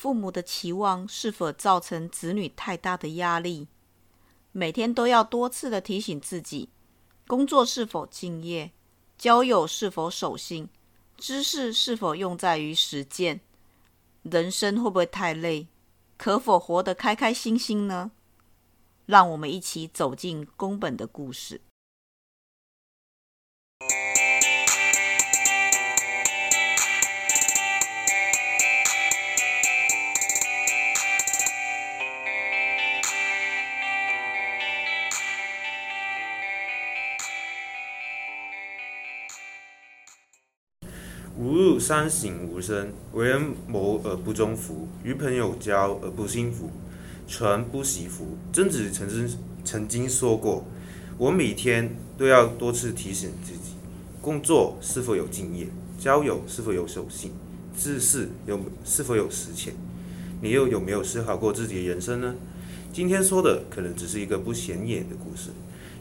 父母的期望是否造成子女太大的压力？每天都要多次的提醒自己：工作是否敬业？交友是否守信？知识是否用在于实践？人生会不会太累？可否活得开开心心呢？让我们一起走进宫本的故事。三省吾身：为人谋而不忠服，与朋友交而不信服，传不习服。曾子曾经曾经说过：“我每天都要多次提醒自己，工作是否有敬业，交友是否有守信，知识有是否有实践。你又有没有思考过自己的人生呢？今天说的可能只是一个不显眼的故事，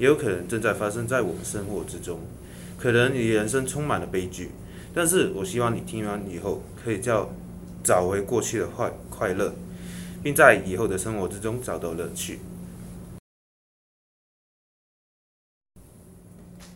也有可能正在发生在我们生活之中。可能你的人生充满了悲剧。”但是我希望你听完以后，可以叫找回过去的快快乐，并在以后的生活之中找到乐趣。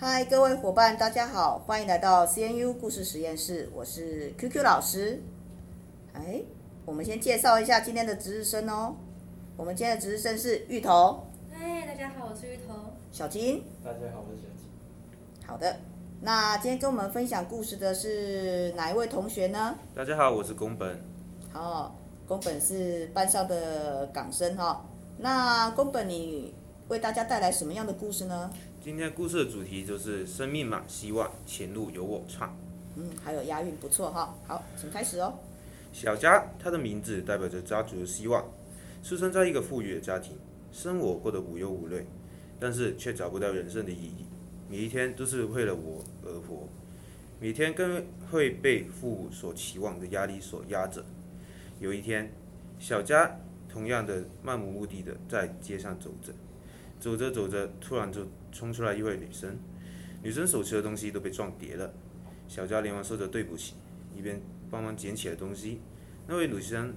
嗨，各位伙伴，大家好，欢迎来到 CNU 故事实验室，我是 QQ 老师。哎，我们先介绍一下今天的值日生哦。我们今天的值日生是芋头。嗨，大家好，我是芋头。小金。大家好，我是小金。好的。那今天跟我们分享故事的是哪一位同学呢？大家好，我是宫本。好，宫本是班上的港生哈。那宫本，你为大家带来什么样的故事呢？今天故事的主题就是生命满希望，前路由我创。嗯，还有押韵，不错哈。好，请开始哦。小家，他的名字代表着家族的希望。出生在一个富裕的家庭，生活过得无忧无虑，但是却找不到人生的意义。每一天都是为了我而活，每天更会被父母所期望的压力所压着。有一天，小佳同样的漫无目的的在街上走着，走着走着，突然就冲出来一位女生，女生手持的东西都被撞跌了。小佳连忙说着对不起，一边帮忙捡起了东西。那位女生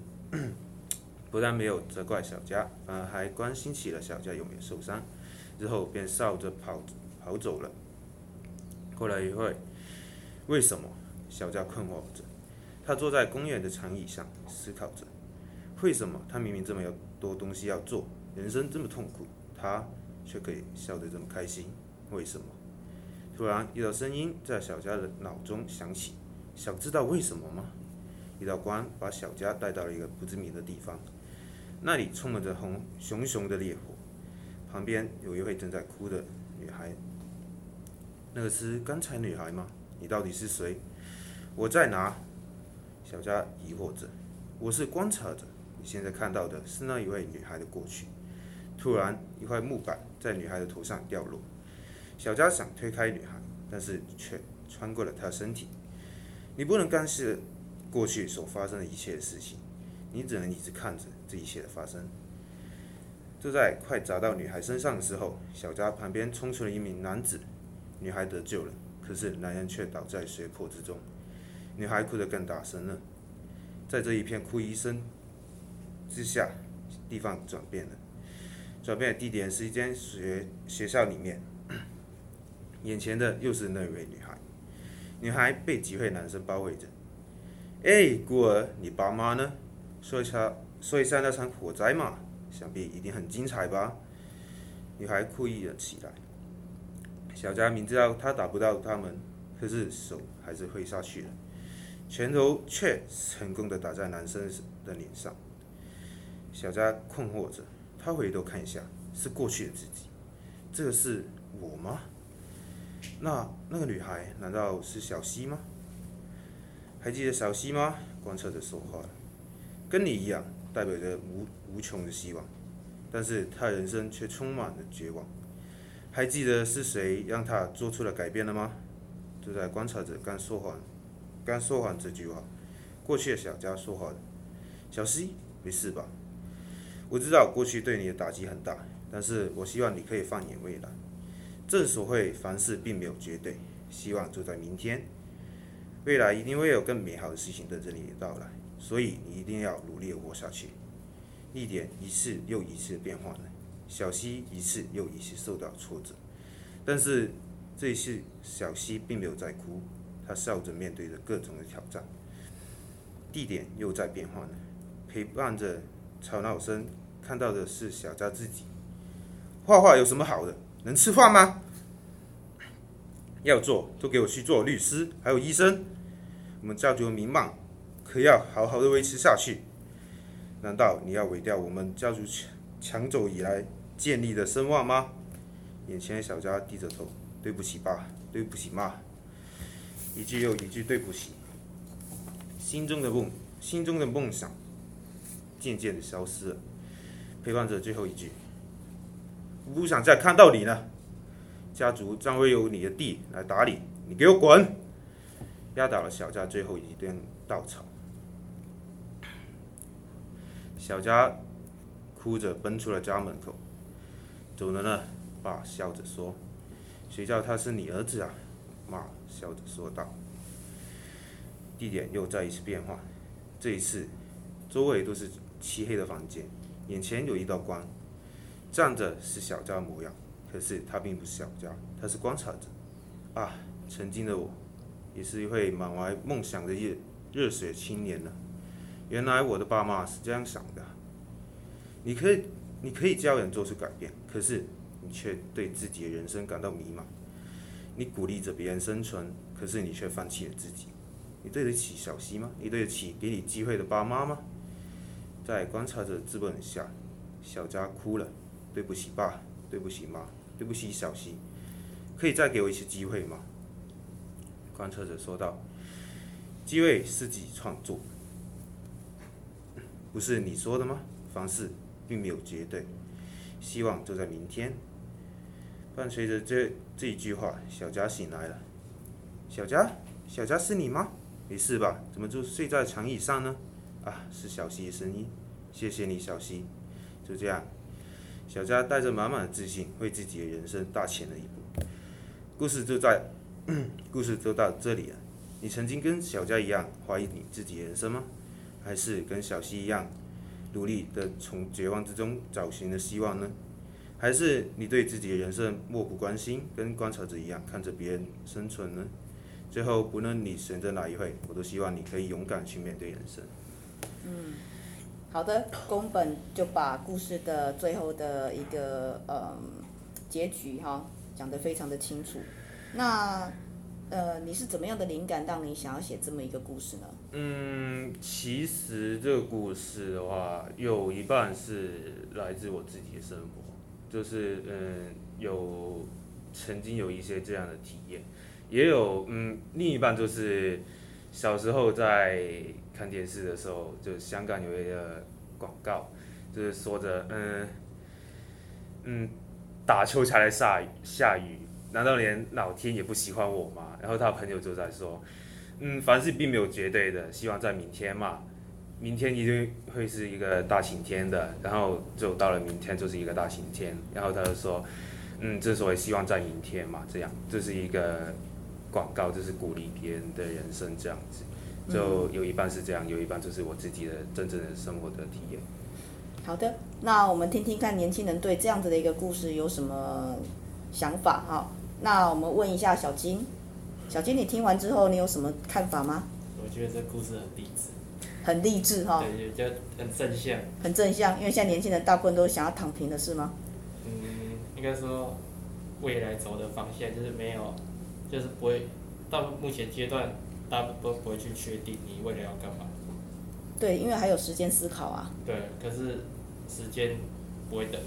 不但没有责怪小佳，反而还关心起了小佳有没有受伤，之后便笑着跑。跑走了。过了一会，为什么？小佳困惑着。他坐在公园的长椅上思考着，为什么他明明这么有多东西要做，人生这么痛苦，他却可以笑得这么开心？为什么？突然，一道声音在小佳的脑中响起：“想知道为什么吗？”一道光把小佳带到了一个不知名的地方，那里充满着红熊熊的烈火，旁边有一位正在哭的女孩。那个是刚才女孩吗？你到底是谁？我在哪？小佳疑惑着。我是观察者。你现在看到的是那一位女孩的过去。突然，一块木板在女孩的头上掉落。小佳想推开女孩，但是却穿过了她身体。你不能干涉过去所发生的一切事情，你只能一直看着这一切的发生。就在快砸到女孩身上的时候，小佳旁边冲出了一名男子。女孩得救了，可是男人却倒在血泊之中。女孩哭得更大声了。在这一片哭一声之下，地方转变了。转变的地点是一间学学校里面。眼前的又是那位女孩。女孩被几位男生包围着。哎，孤儿，你爸妈呢？说一下，说一下那场火灾嘛，想必一定很精彩吧？女孩哭泣了起来。小佳明知道他打不到他们，可是手还是挥下去了，拳头却成功的打在男生的脸上。小佳困惑着，他回头看一下，是过去的自己，这个是我吗？那那个女孩难道是小溪吗？还记得小溪吗？观测着说话，跟你一样，代表着无无穷的希望，但是他人生却充满了绝望。还记得是谁让他做出了改变了吗？就在观察着刚说完，刚说完这句话，过去的小家说话的，小希，没事吧？我知道过去对你的打击很大，但是我希望你可以放眼未来。正所谓凡事并没有绝对，希望就在明天，未来一定会有更美好的事情等着你的到来。所以你一定要努力活下去。一点一次又一次变换了，小希一次又一次受到挫折，但是这一次小希并没有在哭，他笑着面对着各种的挑战。地点又在变换了，陪伴着吵闹声，看到的是小佳自己。画画有什么好的？能吃饭吗？要做就给我去做律师，还有医生。我们家族的名望可要好好的维持下去。难道你要毁掉我们家族抢走以来建立的声望吗？眼前的小佳低着头，对不起爸，对不起妈，一句又一句对不起。心中的梦，心中的梦想渐渐的消失了，陪伴着最后一句：我不想再看到你了。家族将会由你的弟来打理，你给我滚！压倒了小佳最后一根稻草。小佳哭着奔出了家门口，走了呢。爸笑着说：“谁叫他是你儿子啊？”妈笑着说道。地点又再一次变化，这一次周围都是漆黑的房间，眼前有一道光，站着是小佳模样。可是他并不是小佳，他是观察者。啊，曾经的我，也是一位满怀梦想的热热血青年呢。原来我的爸妈是这样想的。你可以，你可以教人做出改变，可是你却对自己的人生感到迷茫。你鼓励着别人生存，可是你却放弃了自己。你对得起小希吗？你对得起给你机会的爸妈吗？在观察者质问下，小佳哭了。对不起，爸。对不起，妈。对不起，小希，可以再给我一次机会吗？观察者说道：“机会是自己创作，不是你说的吗？凡事并没有绝对，希望就在明天。”伴随着这这一句话，小佳醒来了。小佳，小佳是你吗？没事吧？怎么就睡在长椅上呢？啊，是小希的声音。谢谢你，小希。就这样。小佳带着满满的自信，为自己的人生大前了一步。故事就在，故事就到这里了。你曾经跟小佳一样怀疑你自己的人生吗？还是跟小希一样努力的从绝望之中找寻的希望呢？还是你对自己的人生漠不关心，跟观察者一样看着别人生存呢？最后，不论你选择哪一回，我都希望你可以勇敢去面对人生。嗯。好的，宫本就把故事的最后的一个呃结局哈讲得非常的清楚。那呃，你是怎么样的灵感让你想要写这么一个故事呢？嗯，其实这个故事的话，有一半是来自我自己的生活，就是嗯有曾经有一些这样的体验，也有嗯另一半就是小时候在。看电视的时候，就香港有一个广告，就是说着，嗯，嗯，打球才来下雨，下雨，难道连老天也不喜欢我吗？然后他朋友就在说，嗯，凡事并没有绝对的，希望在明天嘛，明天一定会是一个大晴天的，然后就到了明天就是一个大晴天，然后他就说，嗯，之所以希望在明天嘛，这样，这是一个广告，就是鼓励别人的人生这样子。就有一半是这样，有一半就是我自己的真正的生活的体验。好的，那我们听听看年轻人对这样子的一个故事有什么想法哈？那我们问一下小金，小金，你听完之后你有什么看法吗？我觉得这故事很励志。很励志哈？对，就很正向。很正向，因为现在年轻人大部分都想要躺平的是吗？嗯，应该说未来走的方向就是没有，就是不会到目前阶段。大家都不会去确定你未来要干嘛。对，因为还有时间思考啊。对，可是时间不会等。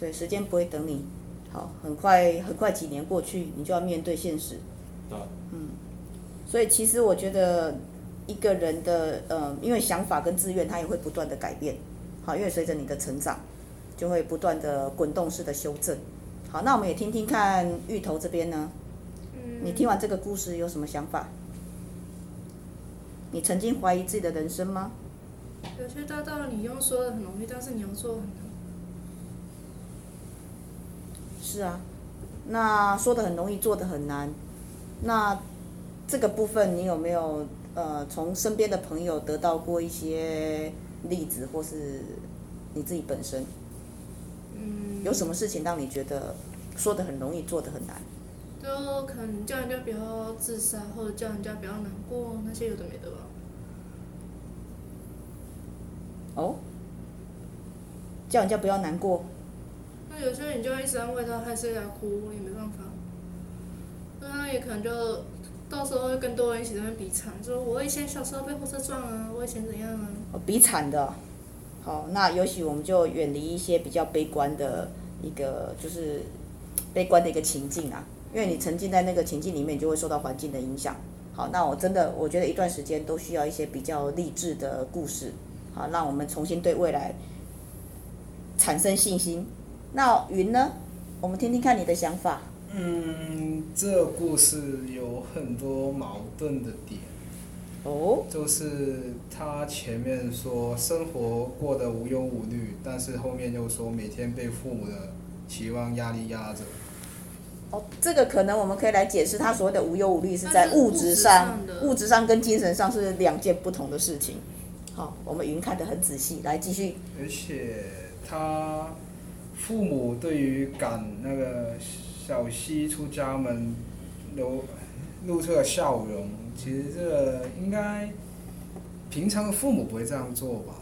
对，时间不会等你。好，很快很快几年过去，你就要面对现实。对。嗯。所以其实我觉得一个人的呃，因为想法跟志愿，他也会不断的改变。好，因为随着你的成长，就会不断的滚动式的修正。好，那我们也听听看芋头这边呢。嗯。你听完这个故事有什么想法？你曾经怀疑自己的人生吗？有些大道理你用说的很容易，但是你要做很难。是啊，那说的很容易，做的很难。那这个部分你有没有呃从身边的朋友得到过一些例子，或是你自己本身，嗯，有什么事情让你觉得说的很容易，做的很难？就可能叫人家不要自杀，或者叫人家不要难过，那些有的没的吧。哦，叫人家不要难过。有些人你就一直安慰他，还是在哭，也没办法。那他也可能就到时候会跟多人一起在那比惨，说我以前小时候被火车撞啊，我以前怎样啊。哦，比惨的。好，那也许我们就远离一些比较悲观的一个，就是悲观的一个情境啊。因为你沉浸在那个情境里面，你就会受到环境的影响。好，那我真的我觉得一段时间都需要一些比较励志的故事，好，让我们重新对未来产生信心。那云呢？我们听听看你的想法。嗯，这故事有很多矛盾的点。哦。就是他前面说生活过得无忧无虑，但是后面又说每天被父母的期望压力压着。哦，这个可能我们可以来解释，他所谓的无忧无虑是在物质上，物质上跟精神上是两件不同的事情。好，我们云看得很仔细，来继续。而且他父母对于赶那个小希出家门，露露出了笑容。其实这应该平常的父母不会这样做吧？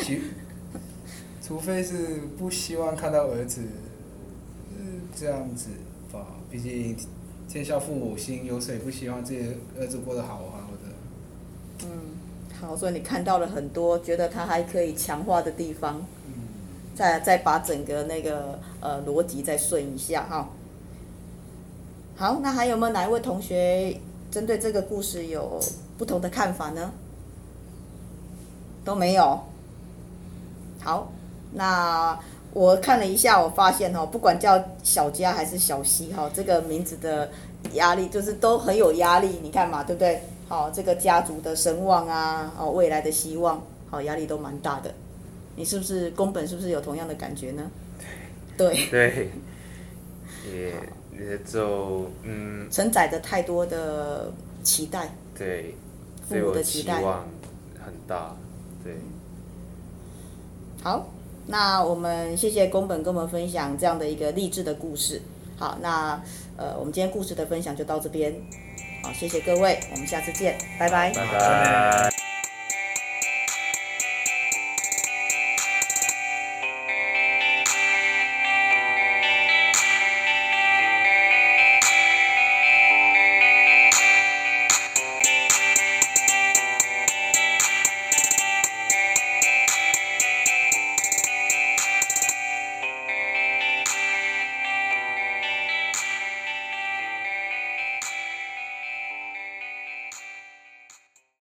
其除非是不希望看到儿子。这样子吧，毕竟天下父母心，有谁不希望自己儿子过得好好的？嗯，好，所以你看到了很多觉得他还可以强化的地方，再再把整个那个呃逻辑再顺一下哈。好，那还有没有哪一位同学针对这个故事有不同的看法呢？都没有。好，那。我看了一下，我发现哈，不管叫小佳还是小希哈，这个名字的压力就是都很有压力，你看嘛，对不对？好，这个家族的声望啊，哦，未来的希望，好，压力都蛮大的。你是不是宫本？是不是有同样的感觉呢？对。对。也也就嗯。承载着太多的期待。对。父母的期待。期望很大。对。好。那我们谢谢宫本跟我们分享这样的一个励志的故事。好，那呃，我们今天故事的分享就到这边。好，谢谢各位，我们下次见，拜拜。拜拜。